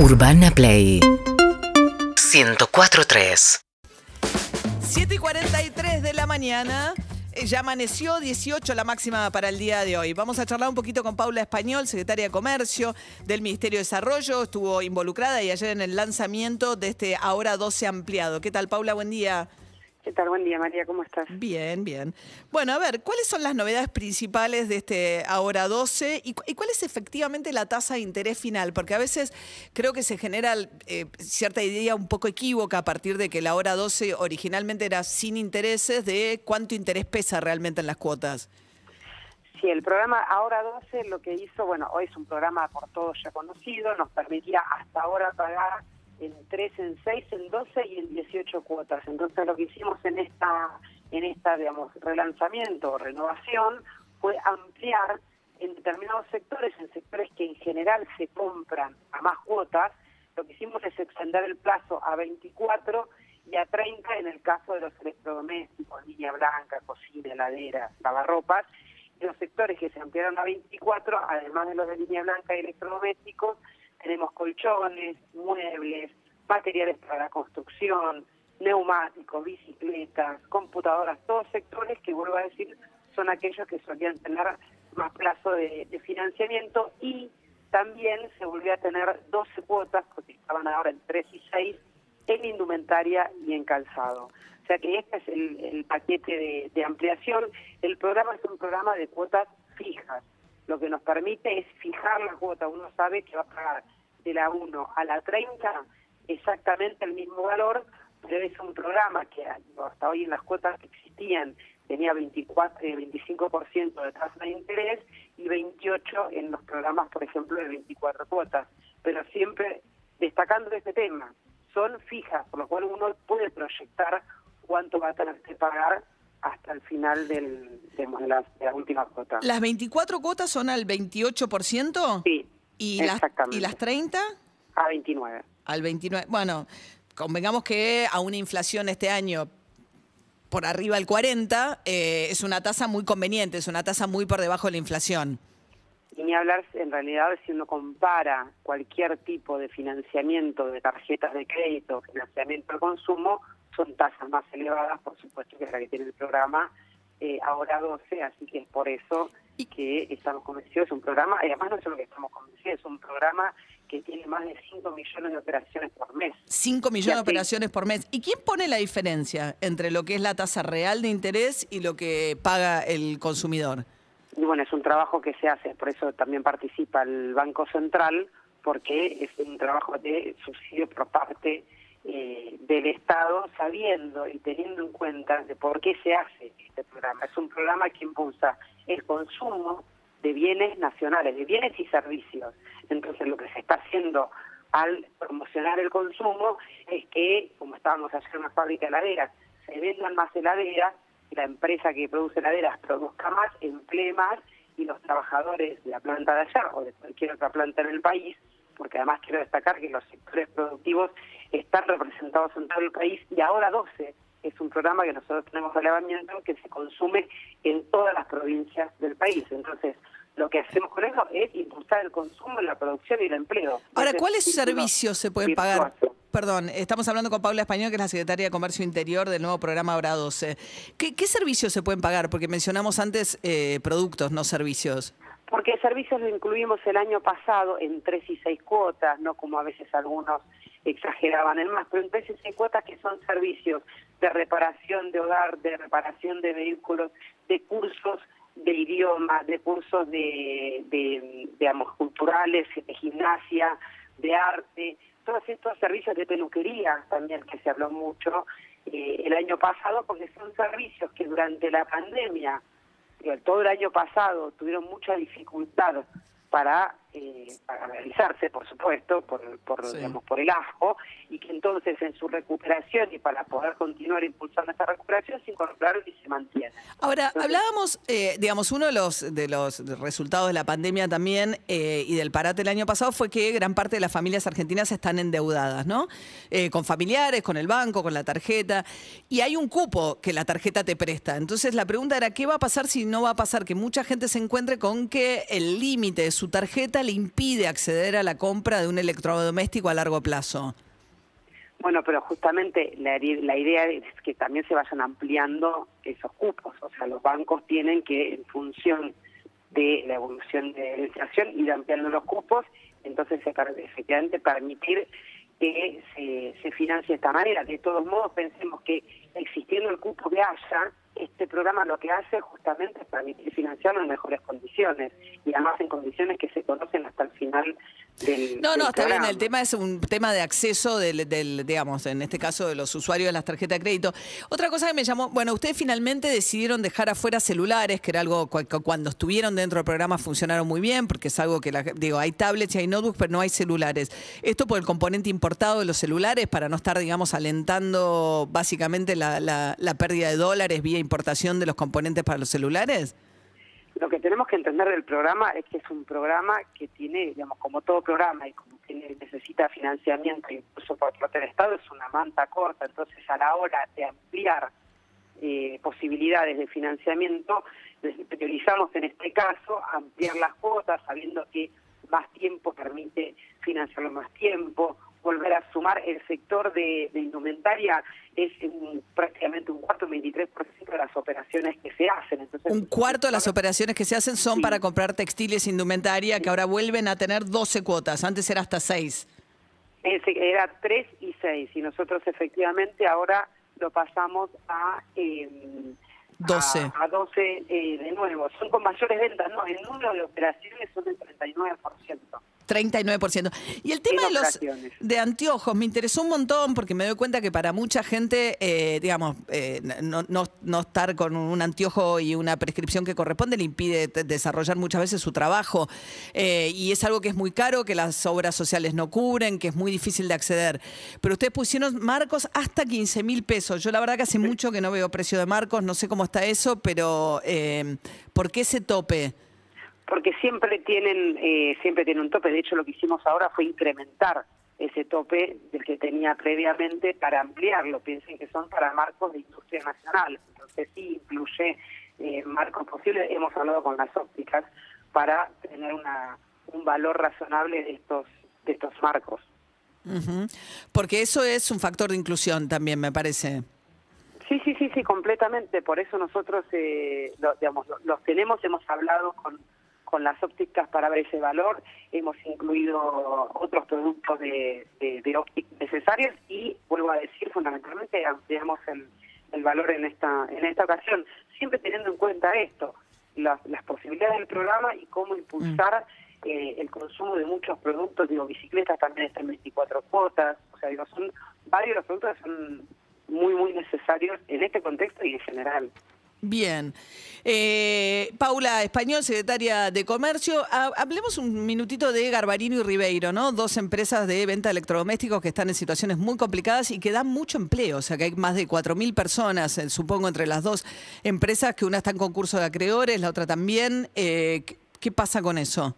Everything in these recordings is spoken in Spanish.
Urbana Play 104.3 7 y 43 de la mañana. Eh, Ya amaneció 18 la máxima para el día de hoy. Vamos a charlar un poquito con Paula Español, secretaria de Comercio del Ministerio de Desarrollo. Estuvo involucrada y ayer en el lanzamiento de este Ahora 12 ampliado. ¿Qué tal, Paula? Buen día. ¿Qué tal? Buen día, María. ¿Cómo estás? Bien, bien. Bueno, a ver, ¿cuáles son las novedades principales de este Ahora 12 y, cu- y cuál es efectivamente la tasa de interés final? Porque a veces creo que se genera eh, cierta idea un poco equívoca a partir de que la Ahora 12 originalmente era sin intereses de cuánto interés pesa realmente en las cuotas. Sí, el programa Ahora 12 lo que hizo, bueno, hoy es un programa por todos ya conocido, nos permitía hasta ahora pagar en 3, en 6, en 12 y en 18 cuotas. Entonces lo que hicimos en esta, en esta digamos, relanzamiento o renovación fue ampliar en determinados sectores, en sectores que en general se compran a más cuotas, lo que hicimos es extender el plazo a 24 y a 30 en el caso de los electrodomésticos, línea blanca, cocina, heladera, lavarropas, y los sectores que se ampliaron a 24, además de los de línea blanca y electrodomésticos, tenemos colchones, muebles, materiales para la construcción, neumáticos, bicicletas, computadoras, todos sectores que, vuelvo a decir, son aquellos que solían tener más plazo de, financiamiento y también se volvió a tener 12 cuotas, porque estaban ahora en 3 y 6, en indumentaria y en calzado. O sea que este es el, paquete de ampliación. El programa es un programa de cuotas fijas. Lo que nos permite es fijar la cuota. Uno sabe que va a pagar de la 1 a la 30 exactamente el mismo valor, pero es un programa que hasta hoy en las cuotas que existían tenía 24, eh, 25% de tasa de interés y 28 en los programas, por ejemplo, de 24 cuotas. Pero siempre destacando este tema, son fijas, por lo cual uno puede proyectar cuánto va a tener que pagar hasta el final del, de, la, de la última cuota. ¿Las 24 cuotas son al 28%? Sí, ¿Y las. ¿Y las 30? A 29. Al 29. Bueno, convengamos que a una inflación este año por arriba del 40 eh, es una tasa muy conveniente, es una tasa muy por debajo de la inflación. Y ni hablar, en realidad, si uno compara cualquier tipo de financiamiento de tarjetas de crédito, financiamiento al consumo, son tasas más elevadas, por supuesto, que la que tiene el programa eh, ahora 12, así que es por eso que estamos convencidos, es un programa, y además no es solo que estamos convencidos, es un programa que tiene más de 5 millones de operaciones por mes. 5 millones de operaciones por mes. ¿Y quién pone la diferencia entre lo que es la tasa real de interés y lo que paga el consumidor? Y bueno, es un trabajo que se hace, por eso también participa el Banco Central, porque es un trabajo de subsidio por parte eh, del Estado, sabiendo y teniendo en cuenta de por qué se hace este programa. Es un programa que impulsa el consumo de bienes nacionales, de bienes y servicios. Entonces, lo que se está haciendo al promocionar el consumo es que, como estábamos ayer en una fábrica de heladeras, se vendan más heladeras, la empresa que produce heladeras produzca más, emplee más y los trabajadores de la planta de allá o de cualquier otra planta en el país, porque además quiero destacar que los sectores productivos están representados en todo el país y ahora 12 es un programa que nosotros tenemos relevamiento que se consume en todas las provincias del país. Entonces, lo que hacemos con eso es impulsar el consumo, la producción y el empleo. Ahora, ¿cuáles servicios se pueden pagar? Perdón, estamos hablando con Paula Español, que es la secretaria de Comercio Interior del nuevo programa Hora 12. ¿Qué, qué servicios se pueden pagar? Porque mencionamos antes eh, productos, no servicios. Porque servicios lo incluimos el año pasado en tres y seis cuotas, no como a veces algunos exageraban en más, pero en tres y seis cuotas que son servicios de reparación de hogar, de reparación de vehículos, de cursos de idioma, de cursos de, de digamos, culturales, de gimnasia, de arte, todos estos servicios de peluquería también que se habló mucho eh, el año pasado, porque son servicios que durante la pandemia todo el año pasado tuvieron mucha dificultad para, eh, para realizarse, por supuesto, por, por, Sí. digamos, por el asco, y que entonces en su recuperación y para poder continuar impulsando esta recuperación se incorporaron y se mantienen. Ahora, Entonces- hablábamos, eh, digamos, uno de los, de los resultados de la pandemia también eh, y del parate el año pasado fue que gran parte de las familias argentinas están endeudadas, ¿no? Eh, con familiares, con el banco, con la tarjeta. Y hay un cupo que la tarjeta te presta. Entonces, la pregunta era, ¿qué va a pasar si no va a pasar que mucha gente se encuentre con que el límite de su tarjeta le impide acceder a la compra de un electrodoméstico a largo plazo. Bueno, pero justamente la, la, idea es que también se vayan ampliando esos cupos. O sea, los bancos tienen que, en función de la evolución de la inflación, ir ampliando los cupos, entonces efectivamente permitir que se, se financie de esta manera. De todos modos, pensemos que existiendo el cupo que haya, este programa lo que hace justamente es permitir financiarlo en mejores condiciones y además en condiciones que se conocen hasta el final del No, no, está bien, el tema es un tema de acceso del, del, digamos, en este caso de los usuarios de las tarjetas de crédito. Otra cosa que me llamó, bueno, ustedes finalmente decidieron dejar afuera celulares, que era algo que cuando estuvieron dentro del programa funcionaron muy bien, porque es algo que, la, digo, hay tablets y hay notebooks, pero no hay celulares. Esto por el componente importado de los celulares, para no estar, digamos, alentando básicamente la, la, la pérdida de dólares vía importación de los componentes para los celulares? Lo que tenemos que entender del programa es que es un programa que tiene, digamos, como todo programa y como tiene, necesita financiamiento incluso por parte del Estado, es una manta corta. Entonces, a la hora de ampliar eh, posibilidades de financiamiento, priorizamos en este caso ampliar las cuotas, sabiendo que más tiempo permite financiarlo más tiempo, volver a sumar el sector de, indumentaria es prácticamente un cuarto, un 23% de las operaciones que se hacen. Entonces, un cuarto de las operaciones que se hacen son para comprar textiles indumentaria que ahora vuelven a tener 12 cuotas, antes era hasta 6. Era 3 y 6 y nosotros efectivamente ahora lo pasamos a... Eh, 12. A, 12 eh, de nuevo. Son con mayores ventas, no, el número de operaciones son del 39%. 39%. Y el tema de los de anteojos me interesó un montón porque me doy cuenta que para mucha gente, eh, digamos, eh, no, no, estar con un anteojo y una prescripción que corresponde le impide desarrollar muchas veces su trabajo. Eh, y es algo que es muy caro, que las obras sociales no cubren, que es muy difícil de acceder. Pero ustedes pusieron marcos hasta 15 mil pesos. Yo la verdad que hace mucho que no veo precio de marcos, no sé cómo está eso, pero ¿por qué ese tope? Porque siempre tienen eh, siempre tienen un tope. De hecho, lo que hicimos ahora fue incrementar ese tope del que tenía previamente para ampliarlo. Piensen que son para marcos de industria nacional. Entonces sí incluye eh, marcos posibles. Hemos hablado con las ópticas para tener una, un valor razonable de estos de estos marcos. Porque eso es un factor de inclusión también, me parece. Sí, sí, sí, sí, completamente. Por eso nosotros, eh, digamos, los tenemos, hemos hablado con con las ópticas para ver ese valor. Hemos incluido otros productos de, de, óptica necesarios y, vuelvo a decir, fundamentalmente ampliamos el, el valor en esta, en esta ocasión, siempre teniendo en cuenta esto, las, las posibilidades del programa y cómo impulsar mm. eh, el consumo de muchos productos, digo, bicicletas también están 24 cuotas, o sea, digo, son varios los productos que son muy, muy necesarios en este contexto y en general. Bien. Eh, Paula Español, secretaria de Comercio. hablemos un minutito de Garbarino y Ribeiro, ¿no? Dos empresas de venta de electrodomésticos que están en situaciones muy complicadas y que dan mucho empleo. O sea, que hay más de 4.000 personas, eh, supongo, entre las dos empresas, que una está en concurso de acreedores, la otra también. Eh, ¿Qué pasa con eso?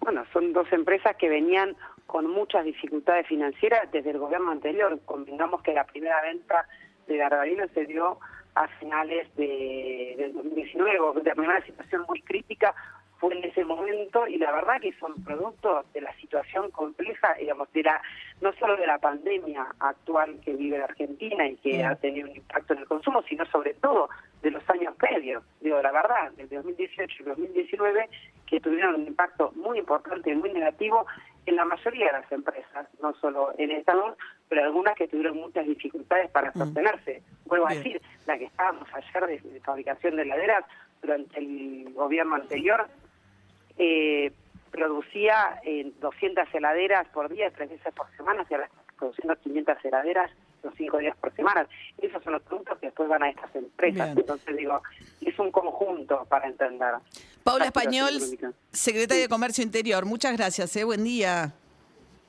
Bueno, son dos empresas que venían con muchas dificultades financieras desde el gobierno anterior. Convengamos que la primera venta de Garbarino se dio a finales de, del 2019, de una situación muy crítica fue en ese momento y la verdad que son productos de la situación compleja, digamos, de la, no solo de la pandemia actual que vive la Argentina y que ha tenido un impacto en el consumo, sino sobre todo de los años previos, digo, la verdad, del 2018 y 2019, que tuvieron un impacto muy importante y muy negativo en la mayoría de las empresas, no solo en Estados, pero algunas que tuvieron muchas dificultades para sostenerse. Vuelvo a decir, la que estábamos ayer de, fabricación de heladeras durante el gobierno anterior, eh, producía 200 heladeras por día, tres veces por semana, y ahora está produciendo 500 heladeras los cinco días por semana. Esos son los productos que después van a estas empresas. Entonces digo, es un conjunto para entender. Paula Español, secretaria de Comercio Interior, muchas gracias, ¿eh? buen día.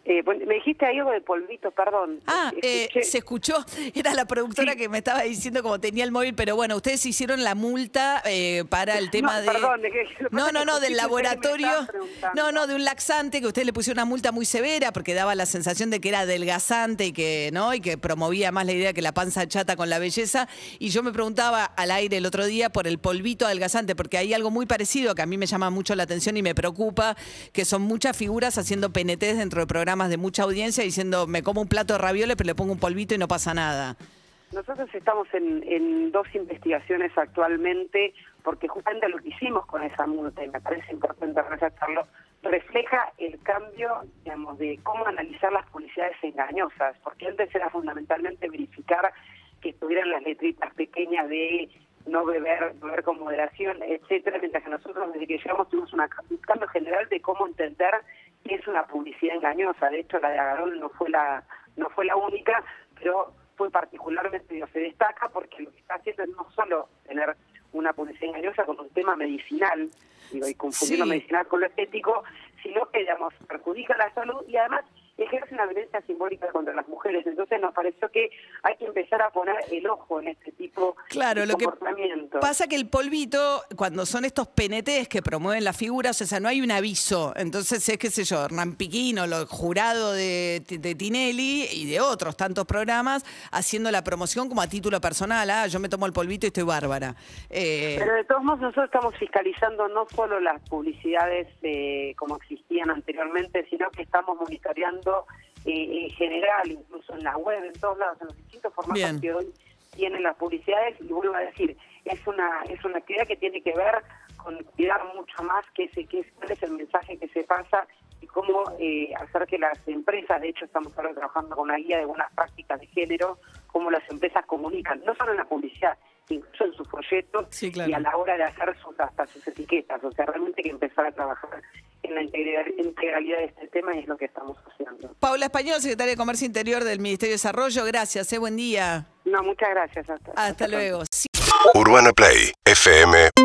Eh, me dijiste algo de polvito, perdón. Ah, eh, se escuchó. Era la productora que me estaba diciendo como tenía el móvil, pero bueno, ustedes hicieron la multa eh, para el tema no, de... Perdón, no, no, no, del laboratorio. No, no, de un laxante que usted le puso una multa muy severa porque daba la sensación de que era adelgazante y que, ¿no? Y que promovía más la idea que la panza chata con la belleza. Y yo me preguntaba al aire el otro día por el polvito adelgazante, porque hay algo muy parecido que a mí me llama mucho la atención y me preocupa, que son muchas figuras haciendo PNTs dentro del programa de mucha audiencia diciendo, me como un plato de ravioles, pero le pongo un polvito y no pasa nada. Nosotros estamos en, dos investigaciones actualmente, porque justamente lo que hicimos con esa multa, y me parece importante resaltarlo, refleja el cambio, digamos, de cómo analizar las publicidades engañosas, porque antes era fundamentalmente verificar que estuvieran las letritas pequeñas de no beber, beber con moderación, etcétera, mientras que nosotros desde que llegamos tuvimos una, un cambio general de cómo entender es una publicidad engañosa. De hecho, la de Agarol no fue la no fue la única, pero fue particularmente, se destaca porque lo que está haciendo es no solo tener una publicidad engañosa con un tema medicinal, digo, y confundir lo medicinal con lo estético, sino que, digamos, perjudica la salud y además ejerce una violencia simbólica contra las mujeres. Entonces nos pareció que hay que empezar a poner el ojo en este tipo claro, de lo comportamiento. Que pasa que el polvito, cuando son estos PNTs que promueven las figuras, o sea, no hay un aviso. Entonces es, qué sé yo, Hernán Piquino, lo jurado de, Tinelli y de otros tantos programas, haciendo la promoción como a título personal. Ah, yo me tomo el polvito y estoy bárbara. Eh, Pero de todos modos nosotros estamos fiscalizando no solo las publicidades eh, como existían anteriormente, sino que estamos monitoreando eh, en general, incluso en la web, en todos lados, en los distintos formatos que hoy tienen las publicidades, y vuelvo a decir, es una, es una actividad que tiene que ver con cuidar mucho más que ese, que es, cuál es el mensaje que se pasa y cómo eh, hacer que las empresas, de hecho estamos ahora trabajando con una guía de buenas prácticas de género, cómo las empresas comunican, no solo en la publicidad, incluso en sus proyectos y a la hora de hacer sus hasta sus etiquetas, o sea, realmente hay que empezar a trabajar en la integralidad de este tema y es lo que estamos haciendo. Paula Español, secretaria de Comercio Interior del Ministerio de Desarrollo, gracias, eh, buen día. No, muchas gracias. Hasta, hasta, luego. Urbana Play, FM.com